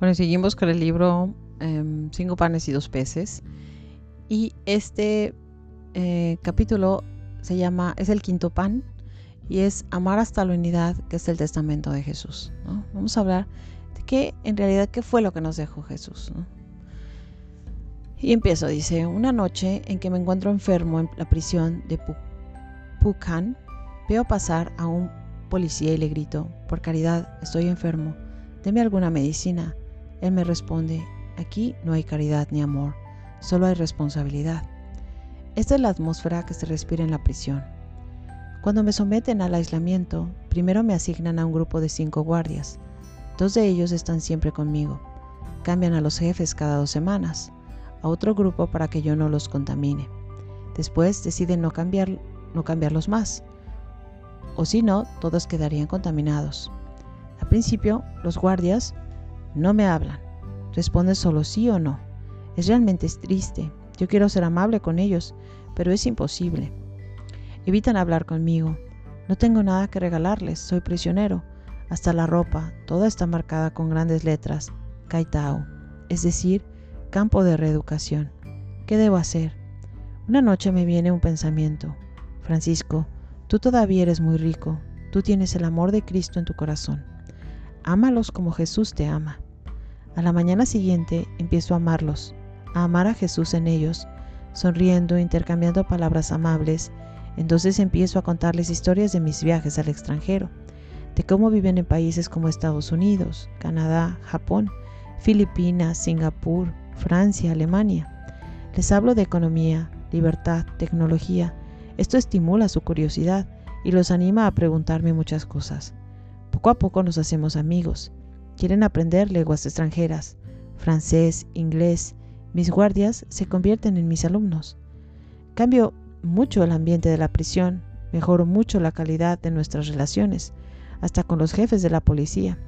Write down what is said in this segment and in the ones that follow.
Bueno, seguimos con el libro em, Cinco panes y dos peces. Y este eh, capítulo se llama, es el quinto pan y es amar hasta la unidad, que es el testamento de Jesús. Vamos a hablar de qué, en realidad, qué fue lo que nos dejó Jesús. Y empiezo, dice, una noche en que me encuentro enfermo en la prisión de Pucan, veo pasar a un policía y le grito, por caridad, estoy enfermo, deme alguna medicina. Él me responde, aquí no hay caridad ni amor, solo hay responsabilidad. Esta es la atmósfera que se respira en la prisión. Cuando me someten al aislamiento, primero me asignan a un grupo de cinco guardias. Dos de ellos están siempre conmigo. Cambian a los jefes cada dos semanas, a otro grupo para que yo no los contamine. Después deciden no, no cambiarlos más, o si no, todos quedarían contaminados. Al principio, los guardias no me hablan. Responde solo sí o no. Es realmente triste. Yo quiero ser amable con ellos, pero es imposible. Evitan hablar conmigo. No tengo nada que regalarles, soy prisionero. Hasta la ropa, toda está marcada con grandes letras, Kaitao, es decir, campo de reeducación. ¿Qué debo hacer? Una noche me viene un pensamiento. Francisco, tú todavía eres muy rico, tú tienes el amor de Cristo en tu corazón. Ámalos como Jesús te ama. A la mañana siguiente empiezo a amarlos, a amar a Jesús en ellos, sonriendo, intercambiando palabras amables. Entonces empiezo a contarles historias de mis viajes al extranjero, de cómo viven en países como Estados Unidos, Canadá, Japón, Filipinas, Singapur, Francia, Alemania. Les hablo de economía, libertad, tecnología. Esto estimula su curiosidad y los anima a preguntarme muchas cosas. Poco a poco nos hacemos amigos Quieren aprender lenguas extranjeras, francés, inglés. Mis guardias se convierten en mis alumnos. Cambio mucho el ambiente de la prisión, mejoro mucho la calidad de nuestras relaciones, hasta con los jefes de la policía.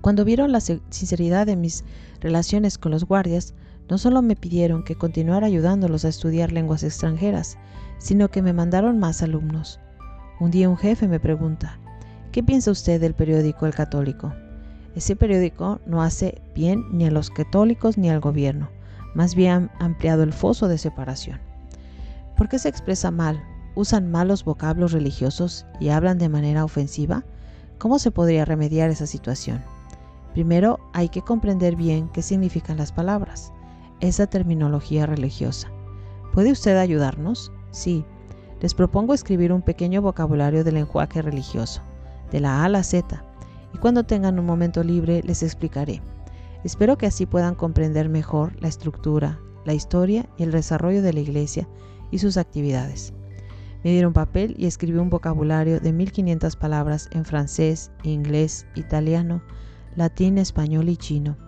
Cuando vieron la sinceridad de mis relaciones con los guardias, no solo me pidieron que continuara ayudándolos a estudiar lenguas extranjeras, sino que me mandaron más alumnos. Un día un jefe me pregunta, ¿qué piensa usted del periódico El Católico? Ese periódico no hace bien ni a los católicos ni al gobierno, más bien ha ampliado el foso de separación. ¿Por qué se expresa mal? ¿Usan malos vocablos religiosos y hablan de manera ofensiva? ¿Cómo se podría remediar esa situación? Primero hay que comprender bien qué significan las palabras, esa terminología religiosa. ¿Puede usted ayudarnos? Sí. Les propongo escribir un pequeño vocabulario del lenguaje religioso, de la A a la Z, y cuando tengan un momento libre les explicaré. Espero que así puedan comprender mejor la estructura, la historia y el desarrollo de la iglesia y sus actividades. Me dieron papel y escribí un vocabulario de 1500 palabras en francés, inglés, italiano, latín, español y chino,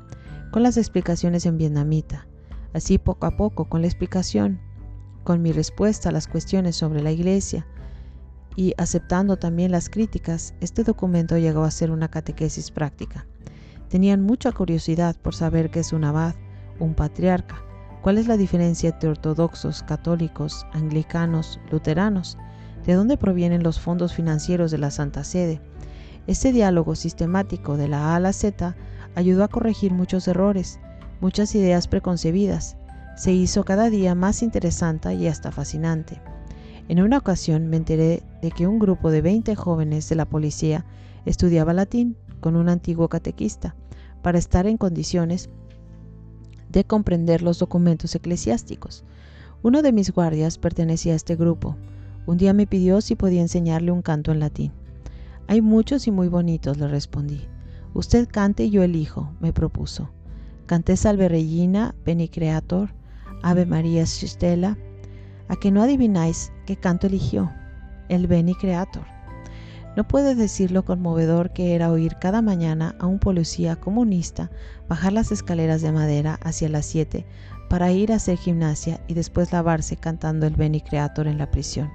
con las explicaciones en vietnamita. Así poco a poco, con la explicación, con mi respuesta a las cuestiones sobre la iglesia, y aceptando también las críticas, este documento llegó a ser una catequesis práctica. Tenían mucha curiosidad por saber qué es un abad, un patriarca, cuál es la diferencia entre ortodoxos, católicos, anglicanos, luteranos, de dónde provienen los fondos financieros de la Santa Sede. Este diálogo sistemático de la A a la Z ayudó a corregir muchos errores, muchas ideas preconcebidas. Se hizo cada día más interesante y hasta fascinante. En una ocasión me enteré de que un grupo de 20 jóvenes de la policía estudiaba latín con un antiguo catequista para estar en condiciones de comprender los documentos eclesiásticos. Uno de mis guardias pertenecía a este grupo. Un día me pidió si podía enseñarle un canto en latín. Hay muchos y muy bonitos, le respondí. Usted cante y yo elijo, me propuso. Canté Salve Regina, Beni Creator, Ave María Stella, a que no adivináis qué canto eligió, el Beni Creator. No puedes decir lo conmovedor que era oír cada mañana a un policía comunista bajar las escaleras de madera hacia las 7 para ir a hacer gimnasia y después lavarse cantando el Beni Creator en la prisión.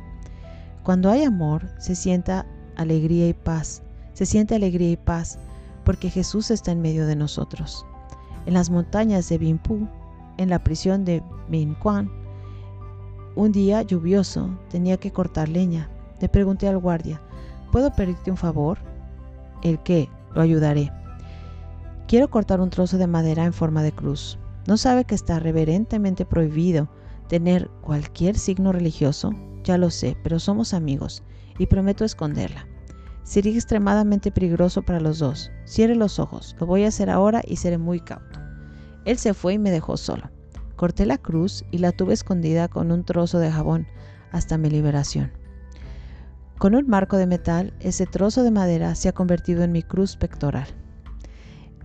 Cuando hay amor, se sienta alegría y paz, se siente alegría y paz, porque Jesús está en medio de nosotros. En las montañas de Bimpu, en la prisión de Quan, un día lluvioso tenía que cortar leña. Le pregunté al guardia, ¿puedo pedirte un favor? ¿El qué? Lo ayudaré. Quiero cortar un trozo de madera en forma de cruz. ¿No sabe que está reverentemente prohibido tener cualquier signo religioso? Ya lo sé, pero somos amigos y prometo esconderla. Sería extremadamente peligroso para los dos. Cierre los ojos. Lo voy a hacer ahora y seré muy cauto. Él se fue y me dejó solo. Corté la cruz y la tuve escondida con un trozo de jabón hasta mi liberación. Con un marco de metal, ese trozo de madera se ha convertido en mi cruz pectoral.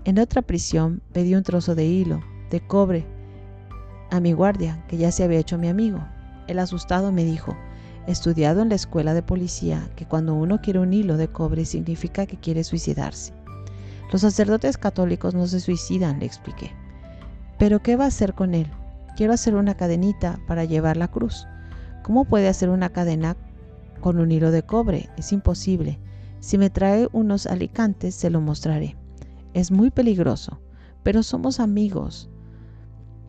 En otra prisión pedí un trozo de hilo, de cobre, a mi guardia, que ya se había hecho mi amigo. El asustado me dijo, estudiado en la escuela de policía que cuando uno quiere un hilo de cobre significa que quiere suicidarse. Los sacerdotes católicos no se suicidan, le expliqué. Pero ¿qué va a hacer con él? Quiero hacer una cadenita para llevar la cruz. ¿Cómo puede hacer una cadena con un hilo de cobre? Es imposible. Si me trae unos alicantes, se lo mostraré. Es muy peligroso, pero somos amigos.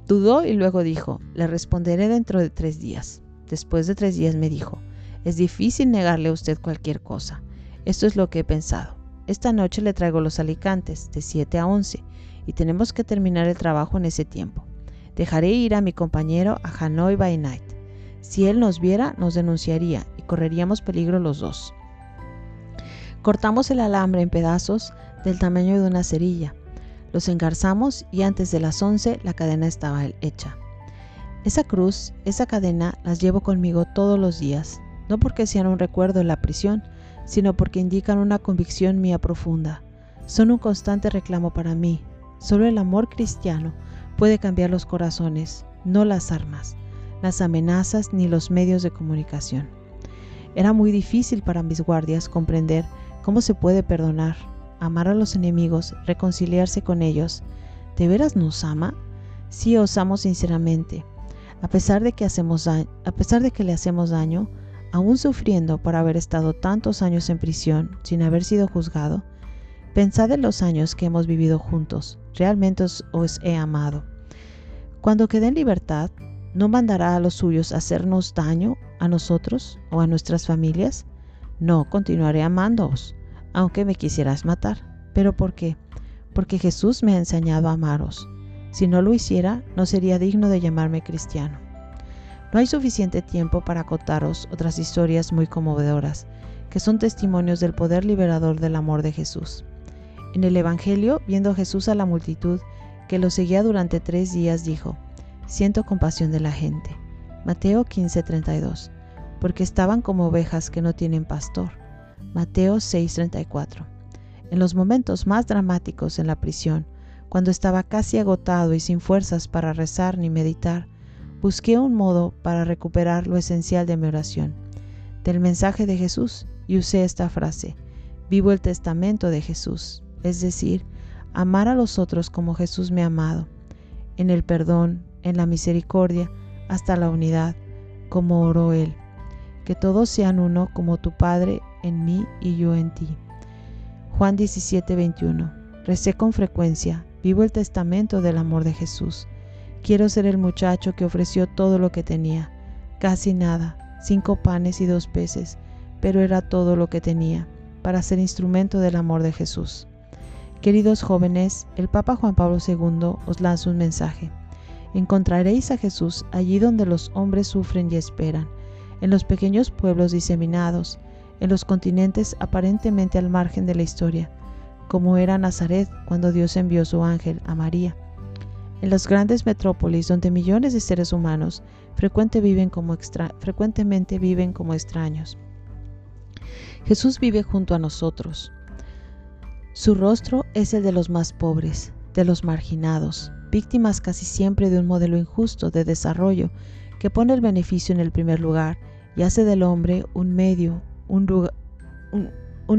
Dudó y luego dijo, le responderé dentro de tres días. Después de tres días me dijo, es difícil negarle a usted cualquier cosa. Esto es lo que he pensado. Esta noche le traigo los alicantes, de 7 a 11, y tenemos que terminar el trabajo en ese tiempo. Dejaré ir a mi compañero a Hanoi by Night. Si él nos viera, nos denunciaría y correríamos peligro los dos. Cortamos el alambre en pedazos del tamaño de una cerilla. Los engarzamos y antes de las 11 la cadena estaba hecha. Esa cruz, esa cadena las llevo conmigo todos los días, no porque sean un recuerdo en la prisión, sino porque indican una convicción mía profunda. Son un constante reclamo para mí. Solo el amor cristiano puede cambiar los corazones, no las armas, las amenazas ni los medios de comunicación. Era muy difícil para mis guardias comprender cómo se puede perdonar, amar a los enemigos, reconciliarse con ellos. ¿De veras nos ama? Sí, os amo sinceramente a pesar de que, hacemos a pesar de que le hacemos daño, aún sufriendo por haber estado tantos años en prisión sin haber sido juzgado, pensad en los años que hemos vivido juntos, realmente os, he amado. Cuando quede en libertad, ¿no mandará a los suyos hacernos daño a nosotros o a nuestras familias? No, continuaré amándoos, aunque me quisieras matar. ¿Pero por qué? Porque Jesús me ha enseñado a amaros. Si no lo hiciera, no sería digno de llamarme cristiano. No hay suficiente tiempo para contaros otras historias muy conmovedoras, que son testimonios del poder liberador del amor de Jesús. En el Evangelio, viendo Jesús a la multitud que lo seguía durante tres días, dijo, Siento compasión de la gente. Mateo 15:32, porque estaban como ovejas que no tienen pastor. Mateo 6:34. En los momentos más dramáticos en la prisión, cuando estaba casi agotado y sin fuerzas para rezar ni meditar, busqué un modo para recuperar lo esencial de mi oración, del mensaje de Jesús, y usé esta frase, vivo el testamento de Jesús, es decir, amar a los otros como Jesús me ha amado, en el perdón, en la misericordia, hasta la unidad, como oró Él. Que todos sean uno como tu Padre en mí y yo en ti. Juan 17, 21. Recé con frecuencia, Vivo el testamento del amor de Jesús. Quiero ser el muchacho que ofreció todo lo que tenía, casi nada, cinco panes y dos peces, pero era todo lo que tenía, para ser instrumento del amor de Jesús. Queridos jóvenes, el Papa Juan Pablo II os lanza un mensaje. Encontraréis a Jesús allí donde los hombres sufren y esperan, en los pequeños pueblos diseminados, en los continentes aparentemente al margen de la historia, como era Nazaret cuando Dios envió su ángel a María. En las grandes metrópolis donde millones de seres humanos frecuentemente viven como, extraños. Jesús vive junto a nosotros. Su rostro es el de los más pobres, de los marginados, víctimas casi siempre de un modelo injusto de desarrollo que pone el beneficio en el primer lugar y hace del hombre un medio, un,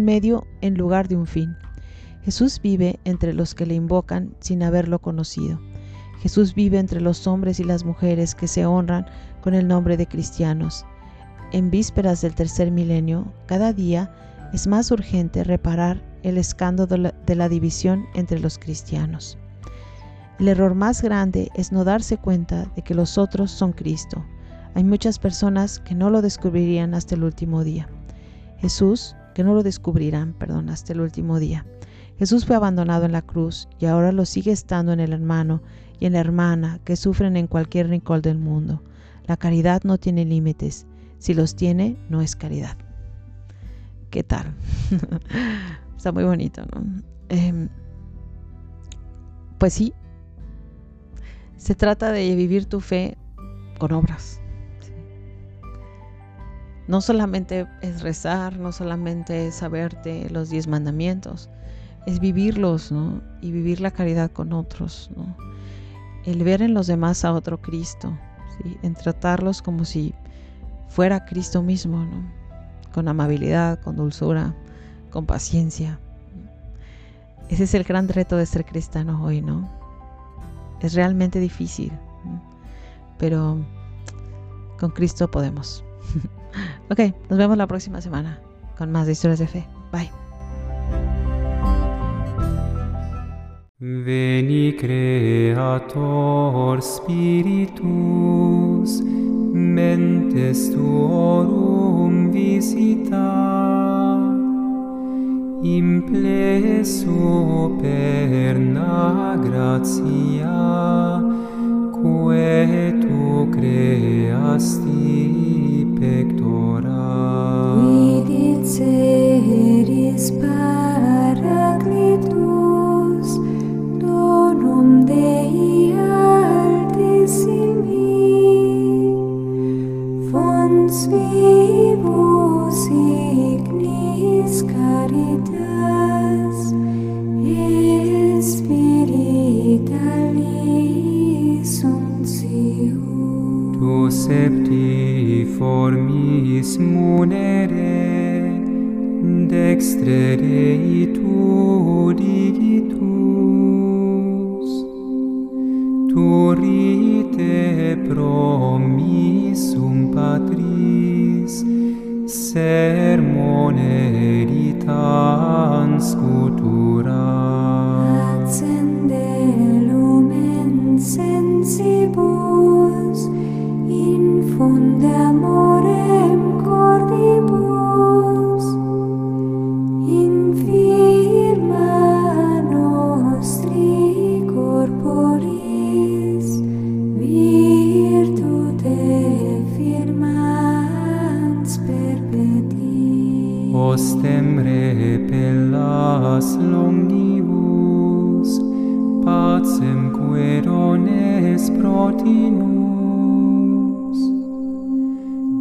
medio en lugar de un fin. Jesús vive entre los que le invocan sin haberlo conocido. Jesús vive entre los hombres y las mujeres que se honran con el nombre de cristianos. En vísperas del tercer milenio, cada día es más urgente reparar el escándalo de la división entre los cristianos. El error más grande es no darse cuenta de que los otros son Cristo. Hay muchas personas que no lo descubrirían hasta el último día. Jesús, que no lo descubrirán, perdón, hasta el último día. Jesús fue abandonado en la cruz y ahora lo sigue estando en el hermano y en la hermana que sufren en cualquier rincón del mundo. La caridad no tiene límites. Si los tiene, no es caridad. ¿Qué tal? Está muy bonito, ¿no? Em, pues sí, se trata de vivir tu fe con obras. No solamente es rezar, no solamente es saberte los diez mandamientos, es vivirlos, ¿no? Y vivir la caridad con otros, ¿no? El ver en los demás a otro Cristo, ¿sí? En tratarlos como si fuera Cristo mismo, ¿no? Con amabilidad, con dulzura, con paciencia. Ese es el gran reto de ser cristiano hoy, ¿no? Es realmente difícil, pero con Cristo podemos. ok, nos vemos la próxima semana con más de historias de fe. Bye. Veni Creator Spiritus, mentes tuorum visita, implesso perna gratia quae tu creasti. septi formis munere dextre rei tu digitus tu rite promissum patris sermone eritans cutus postem repellas longius, pacem querones protinus,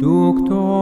ducto